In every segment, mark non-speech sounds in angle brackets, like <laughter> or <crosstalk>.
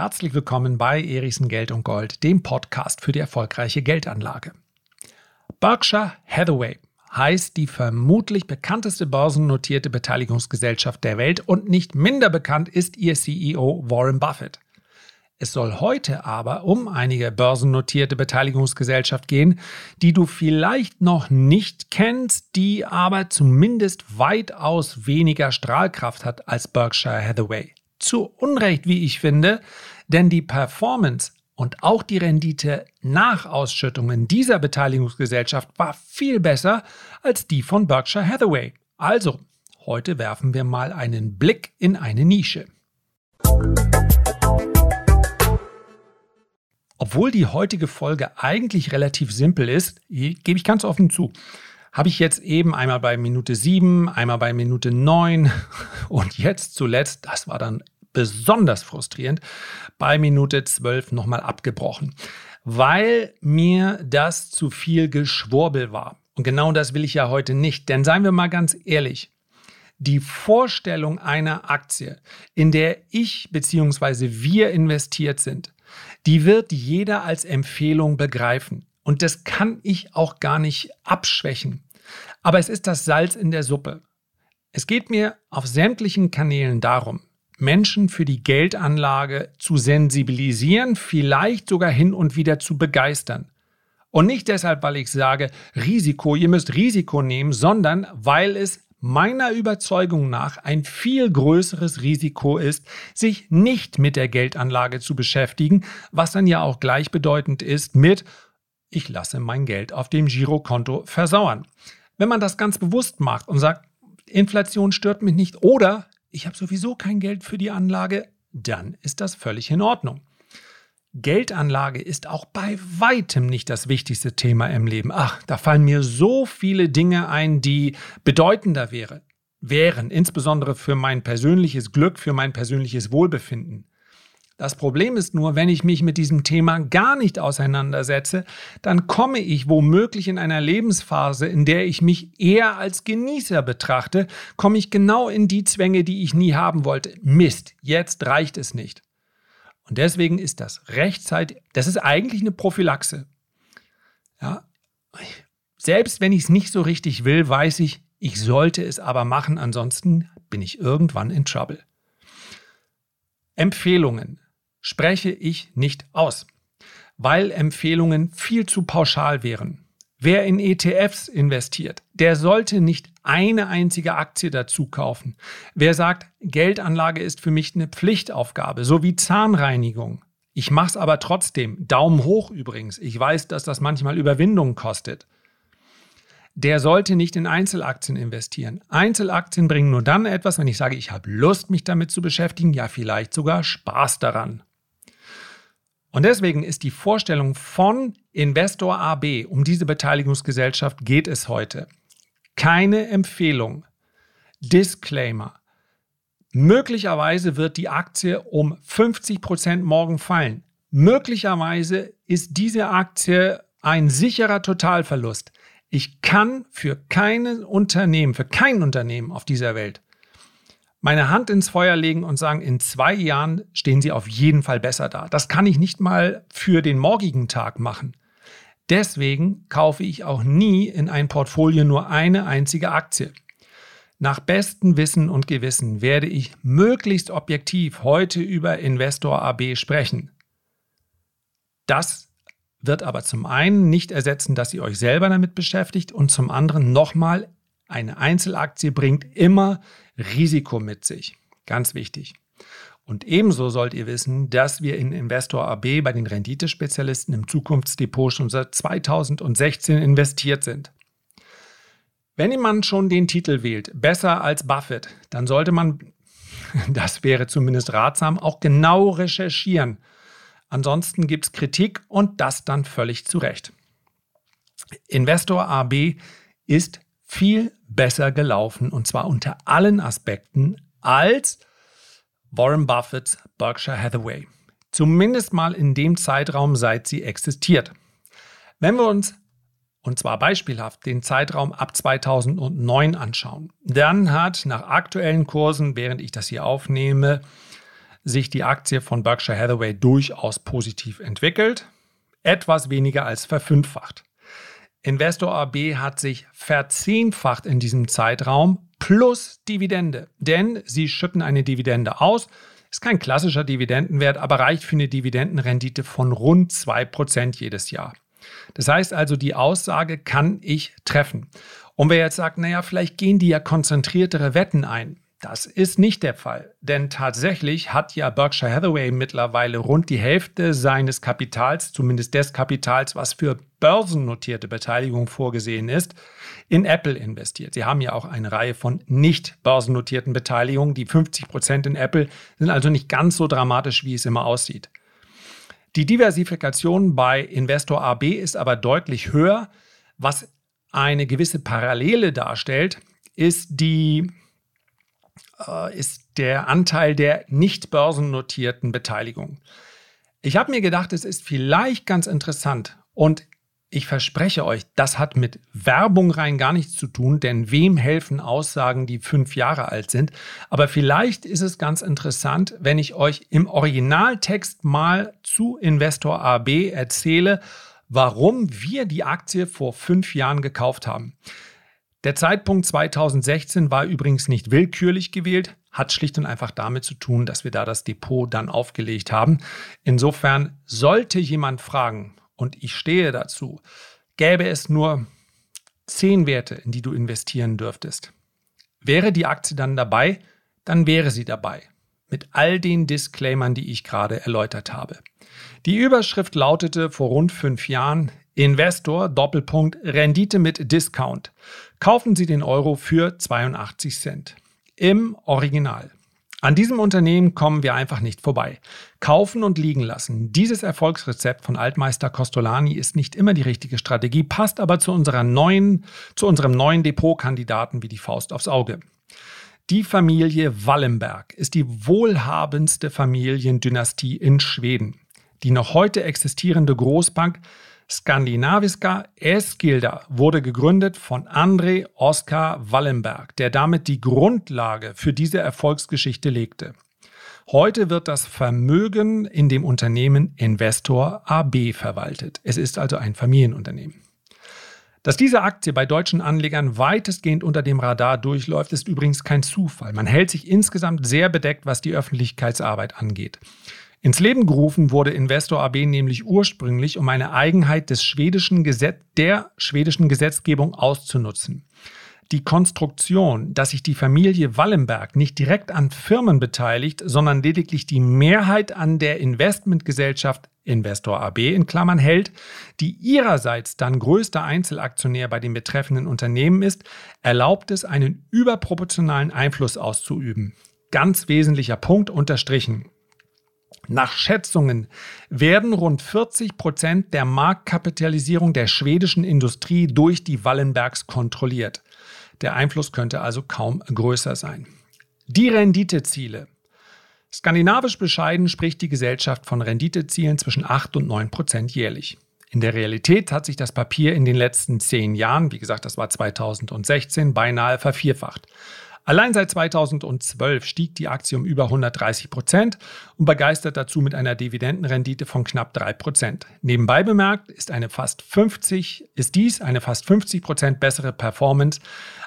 Herzlich willkommen bei Erichsen Geld und Gold, dem Podcast für die erfolgreiche Geldanlage. Berkshire Hathaway heißt die vermutlich bekannteste börsennotierte Beteiligungsgesellschaft der Welt und nicht minder bekannt ist ihr CEO Warren Buffett. Es soll heute aber um eine börsennotierte Beteiligungsgesellschaft gehen, die du vielleicht noch nicht kennst, die aber zumindest weitaus weniger Strahlkraft hat als Berkshire Hathaway. Zu Unrecht, wie ich finde, denn die Performance und auch die Rendite nach Ausschüttungen dieser Beteiligungsgesellschaft war viel besser als die von Berkshire Hathaway. Also, heute werfen wir mal einen Blick in eine Nische. Obwohl die heutige Folge eigentlich relativ simpel ist, gebe ich ganz offen zu, habe ich jetzt eben einmal bei Minute 7, einmal bei Minute 9 <laughs> und jetzt zuletzt, das war dann besonders frustrierend, bei Minute 12 nochmal abgebrochen, weil mir das zu viel Geschwurbel war. Und genau das will ich ja heute nicht, denn seien wir mal ganz ehrlich, die Vorstellung einer Aktie, in der ich bzw. wir investiert sind, die wird jeder als Empfehlung begreifen. Und das kann ich auch gar nicht abschwächen. Aber es ist das Salz in der Suppe. Es geht mir auf sämtlichen Kanälen darum, Menschen für die Geldanlage zu sensibilisieren, vielleicht sogar hin und wieder zu begeistern. Und nicht deshalb, weil ich sage, Risiko, ihr müsst Risiko nehmen, sondern weil es meiner Überzeugung nach ein viel größeres Risiko ist, sich nicht mit der Geldanlage zu beschäftigen, was dann ja auch gleichbedeutend ist mit, ich lasse mein Geld auf dem Girokonto versauern. Wenn man das ganz bewusst macht und sagt, Inflation stört mich nicht oder ich habe sowieso kein Geld für die Anlage, dann ist das völlig in Ordnung. Geldanlage ist auch bei weitem nicht das wichtigste Thema im Leben. Ach, da fallen mir so viele Dinge ein, die bedeutender wäre, wären, insbesondere für mein persönliches Glück, für mein persönliches Wohlbefinden. Das Problem ist nur, wenn ich mich mit diesem Thema gar nicht auseinandersetze, dann komme ich womöglich in einer Lebensphase, in der ich mich eher als Genießer betrachte, komme ich genau in die Zwänge, die ich nie haben wollte. Mist, jetzt reicht es nicht. Und deswegen ist das rechtzeitig, das ist eigentlich eine Prophylaxe. Ja, selbst wenn ich es nicht so richtig will, weiß ich, ich sollte es aber machen, ansonsten bin ich irgendwann in Trouble. Empfehlungen spreche ich nicht aus, weil Empfehlungen viel zu pauschal wären. Wer in ETFs investiert, der sollte nicht eine einzige Aktie dazu kaufen. Wer sagt, Geldanlage ist für mich eine Pflichtaufgabe, so wie Zahnreinigung. Ich mache es aber trotzdem. Daumen hoch übrigens. Ich weiß, dass das manchmal Überwindung kostet. Der sollte nicht in Einzelaktien investieren. Einzelaktien bringen nur dann etwas, wenn ich sage, ich habe Lust, mich damit zu beschäftigen, ja vielleicht sogar Spaß daran. Und deswegen ist die Vorstellung von Investor AB, um diese Beteiligungsgesellschaft geht es heute. Keine Empfehlung. Disclaimer. Möglicherweise wird die Aktie um 50 Prozent morgen fallen. Möglicherweise ist diese Aktie ein sicherer Totalverlust. Ich kann für kein Unternehmen, für kein Unternehmen auf dieser Welt meine Hand ins Feuer legen und sagen, in zwei Jahren stehen sie auf jeden Fall besser da. Das kann ich nicht mal für den morgigen Tag machen. Deswegen kaufe ich auch nie in ein Portfolio nur eine einzige Aktie. Nach bestem Wissen und Gewissen werde ich möglichst objektiv heute über Investor AB sprechen. Das wird aber zum einen nicht ersetzen, dass ihr euch selber damit beschäftigt und zum anderen nochmal eine Einzelaktie bringt immer Risiko mit sich. Ganz wichtig. Und ebenso sollt ihr wissen, dass wir in Investor AB bei den Renditespezialisten im Zukunftsdepot schon seit 2016 investiert sind. Wenn jemand schon den Titel wählt, besser als Buffett, dann sollte man, <laughs> das wäre zumindest ratsam, auch genau recherchieren. Ansonsten gibt es Kritik und das dann völlig zu Recht. Investor AB ist viel besser gelaufen und zwar unter allen Aspekten als Warren Buffetts Berkshire Hathaway. Zumindest mal in dem Zeitraum, seit sie existiert. Wenn wir uns, und zwar beispielhaft, den Zeitraum ab 2009 anschauen, dann hat nach aktuellen Kursen, während ich das hier aufnehme, sich die Aktie von Berkshire Hathaway durchaus positiv entwickelt, etwas weniger als verfünffacht. Investor AB hat sich verzehnfacht in diesem Zeitraum plus Dividende, denn sie schütten eine Dividende aus. Ist kein klassischer Dividendenwert, aber reicht für eine Dividendenrendite von rund 2% jedes Jahr. Das heißt also, die Aussage kann ich treffen. Und wer jetzt sagt, naja, vielleicht gehen die ja konzentriertere Wetten ein, das ist nicht der Fall, denn tatsächlich hat ja Berkshire Hathaway mittlerweile rund die Hälfte seines Kapitals, zumindest des Kapitals, was für börsennotierte Beteiligung vorgesehen ist, in Apple investiert. Sie haben ja auch eine Reihe von nicht börsennotierten Beteiligungen. Die 50 Prozent in Apple sind also nicht ganz so dramatisch, wie es immer aussieht. Die Diversifikation bei Investor AB ist aber deutlich höher. Was eine gewisse Parallele darstellt, ist die ist der Anteil der nicht börsennotierten Beteiligung. Ich habe mir gedacht, es ist vielleicht ganz interessant und ich verspreche euch, das hat mit Werbung rein gar nichts zu tun, denn wem helfen Aussagen, die fünf Jahre alt sind? Aber vielleicht ist es ganz interessant, wenn ich euch im Originaltext mal zu Investor AB erzähle, warum wir die Aktie vor fünf Jahren gekauft haben. Der Zeitpunkt 2016 war übrigens nicht willkürlich gewählt, hat schlicht und einfach damit zu tun, dass wir da das Depot dann aufgelegt haben. Insofern sollte jemand fragen, und ich stehe dazu, gäbe es nur zehn Werte, in die du investieren dürftest. Wäre die Aktie dann dabei, dann wäre sie dabei. Mit all den Disclaimern, die ich gerade erläutert habe. Die Überschrift lautete vor rund fünf Jahren Investor Doppelpunkt Rendite mit Discount kaufen Sie den Euro für 82 Cent. Im Original. An diesem Unternehmen kommen wir einfach nicht vorbei. Kaufen und liegen lassen. Dieses Erfolgsrezept von Altmeister Costolani ist nicht immer die richtige Strategie, passt aber zu, unserer neuen, zu unserem neuen Depotkandidaten wie die Faust aufs Auge. Die Familie Wallenberg ist die wohlhabendste Familiendynastie in Schweden. Die noch heute existierende Großbank Skandinaviska Eskilda wurde gegründet von André Oskar Wallenberg, der damit die Grundlage für diese Erfolgsgeschichte legte. Heute wird das Vermögen in dem Unternehmen Investor AB verwaltet. Es ist also ein Familienunternehmen. Dass diese Aktie bei deutschen Anlegern weitestgehend unter dem Radar durchläuft, ist übrigens kein Zufall. Man hält sich insgesamt sehr bedeckt, was die Öffentlichkeitsarbeit angeht. Ins Leben gerufen wurde Investor AB nämlich ursprünglich, um eine Eigenheit des schwedischen Gesetz der schwedischen Gesetzgebung auszunutzen. Die Konstruktion, dass sich die Familie Wallenberg nicht direkt an Firmen beteiligt, sondern lediglich die Mehrheit an der Investmentgesellschaft Investor AB in Klammern hält, die ihrerseits dann größter Einzelaktionär bei dem betreffenden Unternehmen ist, erlaubt es, einen überproportionalen Einfluss auszuüben. Ganz wesentlicher Punkt unterstrichen. Nach Schätzungen werden rund 40 Prozent der Marktkapitalisierung der schwedischen Industrie durch die Wallenbergs kontrolliert. Der Einfluss könnte also kaum größer sein. Die Renditeziele. Skandinavisch bescheiden spricht die Gesellschaft von Renditezielen zwischen 8 und 9 Prozent jährlich. In der Realität hat sich das Papier in den letzten zehn Jahren, wie gesagt, das war 2016, beinahe vervierfacht. Allein seit 2012 stieg die Aktie um über 130 Prozent und begeistert dazu mit einer Dividendenrendite von knapp 3 Prozent. Nebenbei bemerkt ist, eine fast 50, ist dies eine fast 50 Prozent bessere Performance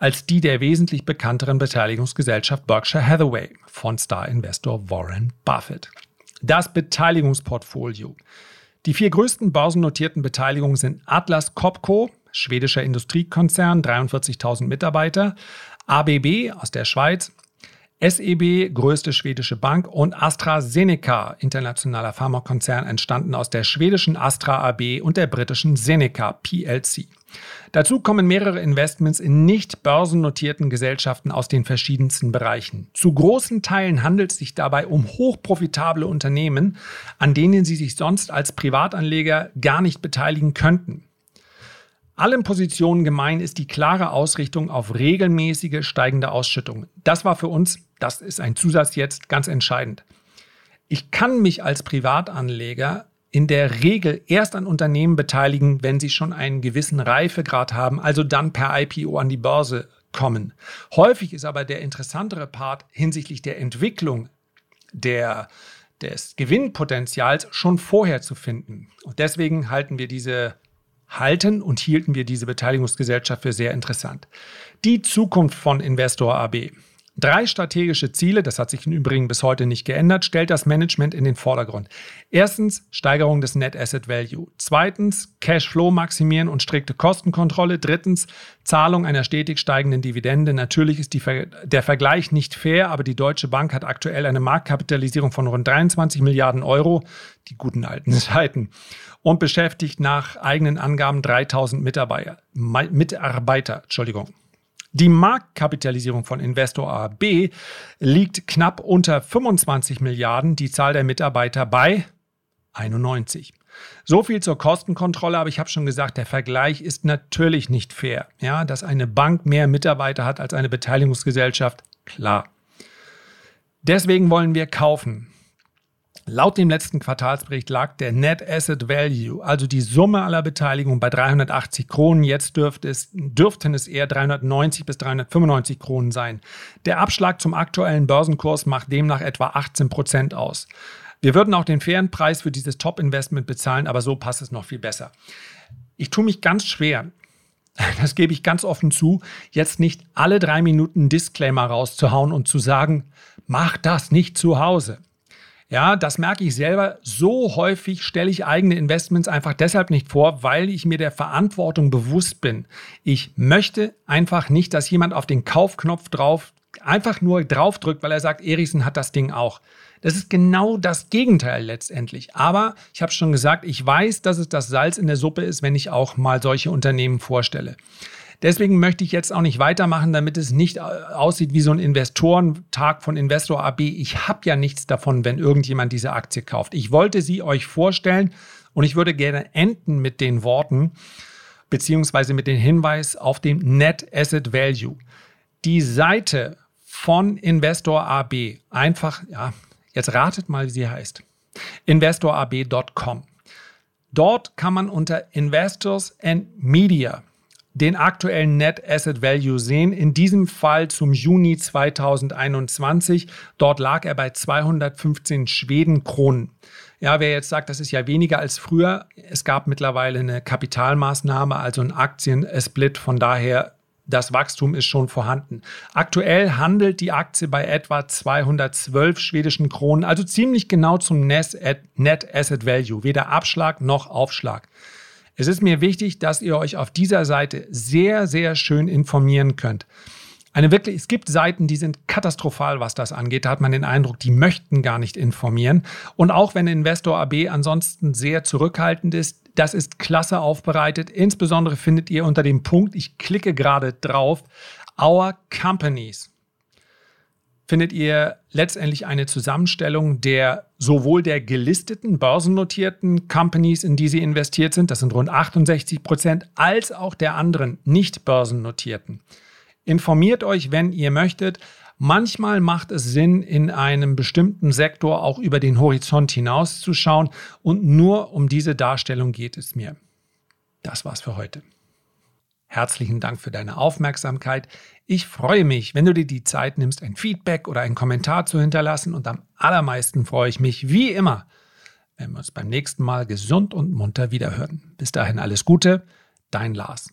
als die der wesentlich bekannteren Beteiligungsgesellschaft Berkshire Hathaway von Star-Investor Warren Buffett. Das Beteiligungsportfolio. Die vier größten börsennotierten Beteiligungen sind Atlas Copco, schwedischer Industriekonzern, 43.000 Mitarbeiter, ABB aus der Schweiz, SEB, größte schwedische Bank und AstraZeneca, internationaler Pharmakonzern, entstanden aus der schwedischen Astra AB und der britischen Seneca PLC. Dazu kommen mehrere Investments in nicht börsennotierten Gesellschaften aus den verschiedensten Bereichen. Zu großen Teilen handelt es sich dabei um hochprofitable Unternehmen, an denen Sie sich sonst als Privatanleger gar nicht beteiligen könnten. Allen Positionen gemein ist die klare Ausrichtung auf regelmäßige steigende Ausschüttungen. Das war für uns, das ist ein Zusatz jetzt, ganz entscheidend. Ich kann mich als Privatanleger in der Regel erst an Unternehmen beteiligen, wenn sie schon einen gewissen Reifegrad haben, also dann per IPO an die Börse kommen. Häufig ist aber der interessantere Part hinsichtlich der Entwicklung der, des Gewinnpotenzials schon vorher zu finden. Und deswegen halten wir diese halten und hielten wir diese Beteiligungsgesellschaft für sehr interessant. Die Zukunft von Investor AB. Drei strategische Ziele, das hat sich im Übrigen bis heute nicht geändert, stellt das Management in den Vordergrund. Erstens Steigerung des Net Asset Value. Zweitens Cashflow maximieren und strikte Kostenkontrolle. Drittens Zahlung einer stetig steigenden Dividende. Natürlich ist Ver der Vergleich nicht fair, aber die Deutsche Bank hat aktuell eine Marktkapitalisierung von rund 23 Milliarden Euro, die guten alten <laughs> Zeiten, und beschäftigt nach eigenen Angaben 3000 Mitarbeiter. Mitarbeiter Entschuldigung. Die Marktkapitalisierung von Investor AB liegt knapp unter 25 Milliarden, die Zahl der Mitarbeiter bei 91. So viel zur Kostenkontrolle, aber ich habe schon gesagt, der Vergleich ist natürlich nicht fair. Ja, dass eine Bank mehr Mitarbeiter hat als eine Beteiligungsgesellschaft, klar. Deswegen wollen wir kaufen. Laut dem letzten Quartalsbericht lag der Net Asset Value, also die Summe aller Beteiligungen, bei 380 Kronen. Jetzt dürfte es, dürften es eher 390 bis 395 Kronen sein. Der Abschlag zum aktuellen Börsenkurs macht demnach etwa 18 Prozent aus. Wir würden auch den fairen Preis für dieses Top-Investment bezahlen, aber so passt es noch viel besser. Ich tue mich ganz schwer, <laughs> das gebe ich ganz offen zu, jetzt nicht alle drei Minuten Disclaimer rauszuhauen und zu sagen, mach das nicht zu Hause. Ja, das merke ich selber. So häufig stelle ich eigene Investments einfach deshalb nicht vor, weil ich mir der Verantwortung bewusst bin. Ich möchte einfach nicht, dass jemand auf den Kaufknopf drauf einfach nur draufdrückt, weil er sagt, Erichsen hat das Ding auch. Das ist genau das Gegenteil letztendlich. Aber ich habe schon gesagt, ich weiß, dass es das Salz in der Suppe ist, wenn ich auch mal solche Unternehmen vorstelle. Deswegen möchte ich jetzt auch nicht weitermachen, damit es nicht aussieht wie so ein Investorentag von Investor AB. Ich habe ja nichts davon, wenn irgendjemand diese Aktie kauft. Ich wollte sie euch vorstellen und ich würde gerne enden mit den Worten beziehungsweise mit dem Hinweis auf den Net Asset Value. Die Seite von Investor AB, einfach, ja, jetzt ratet mal, wie sie heißt. InvestorAB.com. Dort kann man unter Investors and Media den aktuellen Net Asset Value sehen. In diesem Fall zum Juni 2021. Dort lag er bei 215 Schwedenkronen. Ja, wer jetzt sagt, das ist ja weniger als früher, es gab mittlerweile eine Kapitalmaßnahme, also ein Aktiensplit. Von daher, das Wachstum ist schon vorhanden. Aktuell handelt die Aktie bei etwa 212 schwedischen Kronen, also ziemlich genau zum Net Asset Value. Weder Abschlag noch Aufschlag. Es ist mir wichtig, dass ihr euch auf dieser Seite sehr, sehr schön informieren könnt. Eine wirklich, es gibt Seiten, die sind katastrophal, was das angeht. Da hat man den Eindruck, die möchten gar nicht informieren. Und auch wenn Investor AB ansonsten sehr zurückhaltend ist, das ist klasse aufbereitet. Insbesondere findet ihr unter dem Punkt, ich klicke gerade drauf, Our Companies findet ihr letztendlich eine Zusammenstellung der sowohl der gelisteten, börsennotierten Companies, in die sie investiert sind, das sind rund 68 Prozent, als auch der anderen nicht börsennotierten. Informiert euch, wenn ihr möchtet. Manchmal macht es Sinn, in einem bestimmten Sektor auch über den Horizont hinauszuschauen und nur um diese Darstellung geht es mir. Das war's für heute. Herzlichen Dank für deine Aufmerksamkeit. Ich freue mich, wenn du dir die Zeit nimmst, ein Feedback oder einen Kommentar zu hinterlassen. Und am allermeisten freue ich mich, wie immer, wenn wir uns beim nächsten Mal gesund und munter wiederhören. Bis dahin alles Gute, dein Lars.